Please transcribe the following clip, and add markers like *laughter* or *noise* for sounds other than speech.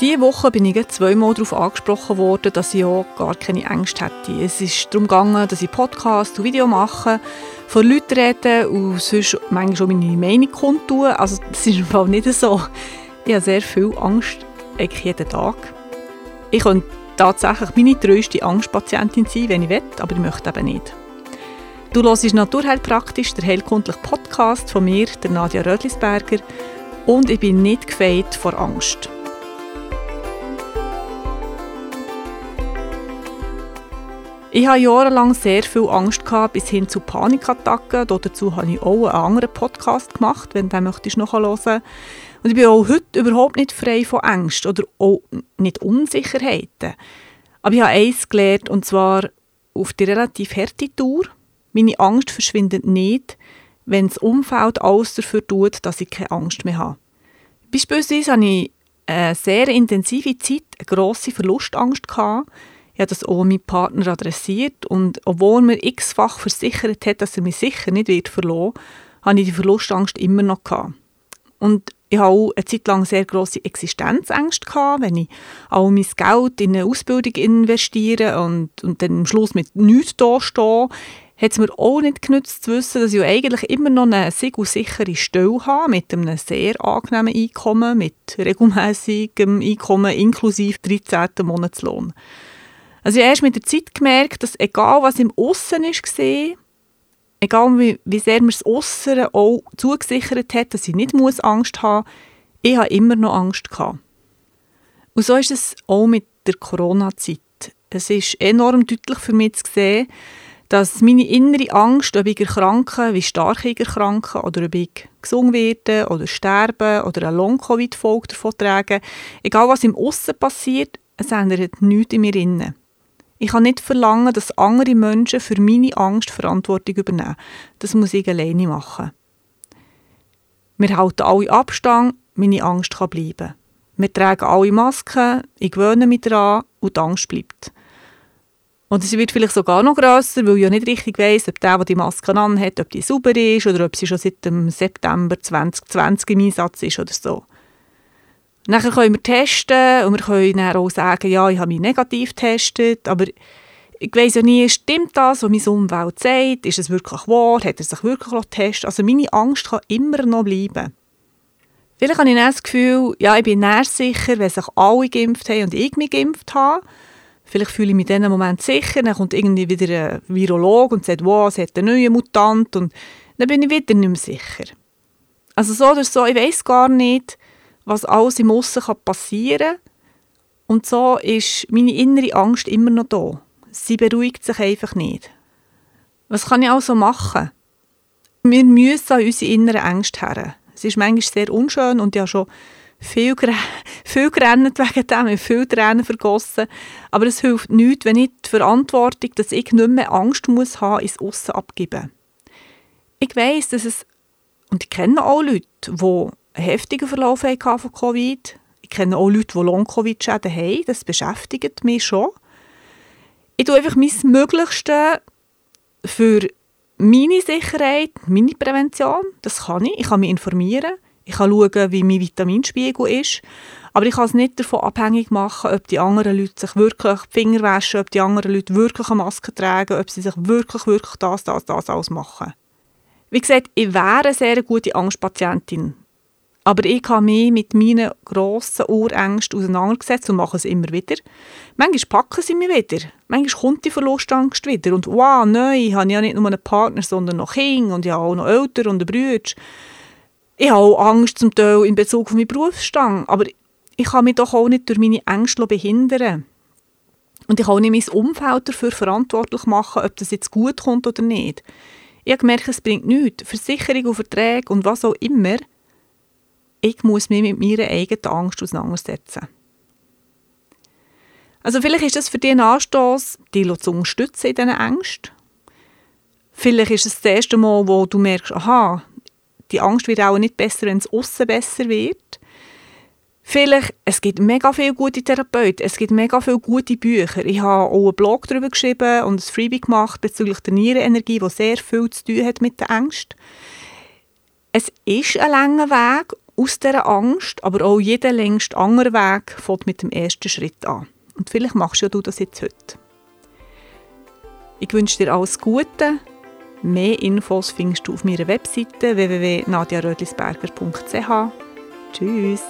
Diese Woche bin ich zweimal darauf angesprochen worden, dass ich auch gar keine Angst hätte. Es ist darum gegangen, dass ich Podcasts und Videos mache, von Leuten rede und sonst manchmal auch meine Meinung kundtun. Also das ist im Fall nicht so. Ich habe sehr viel Angst, eigentlich jeden Tag. Ich könnte tatsächlich meine treueste Angstpatientin sein, wenn ich will, aber ich möchte eben nicht. Du hörst Naturheilpraktisch, der heilkundliche Podcast von mir, der Nadja Rödlisberger, und ich bin nicht gefeit vor Angst. Ich hatte jahrelang sehr viel Angst bis hin zu Panikattacken. Dazu habe ich auch einen anderen Podcast gemacht, wenn du möchtest noch hören. Und ich bin auch heute überhaupt nicht frei von Angst oder auch nicht Unsicherheiten. Aber ich habe eins gelernt, und zwar auf die relativ harte Tour. Meine Angst verschwindet nicht, wenn das Umfeld alles dafür tut, dass ich keine Angst mehr habe. Beispielsweise hatte ich eine sehr intensive Zeit eine grosse Verlustangst. Gehabt. Ich habe das auch meinem Partner adressiert und obwohl mir x-fach versichert hat, dass er mich sicher nicht wird verloren, hatte ich die Verlustangst immer noch. Gehabt. Und ich hatte auch eine Zeit lang sehr grosse Existenzängste, gehabt, wenn ich all mein Geld in eine Ausbildung investiere und, und dann am Schluss mit nichts da stehe, hat es mir auch nicht genützt zu wissen, dass ich eigentlich immer noch eine sichere Stelle habe, mit einem sehr angenehmen Einkommen, mit regelmäßigem Einkommen inklusive 13. Monatslohn. Also ich habe erst mit der Zeit gemerkt, dass egal was im Aussen war, egal wie, wie sehr mir das Äußere auch zugesichert hat, dass ich nicht muss Angst haben muss, ich habe immer noch Angst gehabt. Und so ist es auch mit der Corona-Zeit. Es ist enorm deutlich für mich zu sehen, dass meine innere Angst, ob ich erkranke, wie stark ich erkranke oder ob ich gesund werde oder sterbe oder eine Long-Covid-Folge davon trage, egal was im Aussen passiert, es ändert nichts in mir innen. Ich kann nicht verlangen, dass andere Menschen für meine Angst Verantwortung übernehmen. Das muss ich alleine machen. Wir halten alle Abstand, meine Angst kann bleiben. Wir tragen alle Masken, ich gewöhne mich daran und die Angst bleibt. Und sie wird vielleicht sogar noch grösser, weil ich ja nicht richtig weiss, ob der, der die Maske anhat, ob die sauber ist oder ob sie schon seit dem September 2020 im Einsatz ist oder so. Nachher können wir testen und wir können dann auch sagen, ja, ich habe mich negativ getestet, aber ich weiss ja nie, stimmt das, was mein Umwelt sagt? Ist es wirklich wahr? Hat er sich wirklich getestet? Also meine Angst kann immer noch bleiben. Vielleicht habe ich das Gefühl, ja, ich bin näher sicher, wenn sich alle geimpft haben und ich mich geimpft habe. Vielleicht fühle ich mich in diesem Moment sicher, dann kommt irgendwie wieder ein Virolog und sagt, wow, es hat einen neuen Mutant und dann bin ich wieder nicht mehr sicher. Also so oder so, ich weiß gar nicht, was alles im Aussen passieren kann. Und so ist meine innere Angst immer noch da. Sie beruhigt sich einfach nicht. Was kann ich also machen? Wir müssen an unsere inneren Ängste her. Es ist manchmal sehr unschön und habe schon viel, *laughs* viel gerannt wegen dem, viel Tränen vergossen. Aber es hilft nichts, wenn ich die Verantwortung, dass ich nicht mehr Angst muss haben, ins Aussen abgeben. Ich weiss, dass es, und ich kenne auch Leute, die heftigen Verlauf von Covid. Ich kenne auch Leute, die Long-Covid-Schäden haben. Das beschäftigt mich schon. Ich tue einfach mein Möglichstes für meine Sicherheit, meine Prävention. Das kann ich. Ich kann mich informieren. Ich kann schauen, wie mein Vitaminspiegel ist. Aber ich kann es nicht davon abhängig machen, ob die anderen Leute sich wirklich die Finger waschen, ob die anderen Leute wirklich eine Maske tragen, ob sie sich wirklich, wirklich das, das, das alles machen. Wie gesagt, ich wäre eine sehr gute Angstpatientin. Aber ich habe mich mit meinen grossen Urängsten auseinandergesetzt und mache es immer wieder. Manchmal packen sie mich wieder. Manchmal kommt die Verlustangst wieder. Und wow, nein, ich habe ja nicht nur einen Partner, sondern noch Kinder und ich auch noch Eltern und Bruder. Ich habe auch Angst zum Teil in Bezug auf meinen Berufsstand. Aber ich kann mich doch auch nicht durch meine Ängste behindern. Und ich kann auch nicht mein Umfeld dafür verantwortlich machen, ob das jetzt gut kommt oder nicht. Ich habe gemerkt, es bringt nichts. Versicherung und Verträge und was auch immer – ich muss mich mit meiner eigenen Angst auseinandersetzen. Also vielleicht ist das für dich ein Anstoß, dich zu unterstützen in diesen Ängsten. Vielleicht ist es das erste Mal, wo du merkst, aha, die Angst wird auch nicht besser, wenn es aussen besser wird. Vielleicht, es gibt mega viele gute Therapeuten, es gibt mega viele gute Bücher. Ich habe auch einen Blog darüber geschrieben und ein Freebie gemacht bezüglich der Nierenenergie, die sehr viel zu tun hat mit der Angst. Es ist ein langer Weg aus dieser Angst, aber auch jeder längst andere Weg fängt mit dem ersten Schritt an. Und vielleicht machst ja du das jetzt heute. Ich wünsche dir alles Gute. Mehr Infos findest du auf meiner Webseite www.nadiarödlisberger.ch. Tschüss!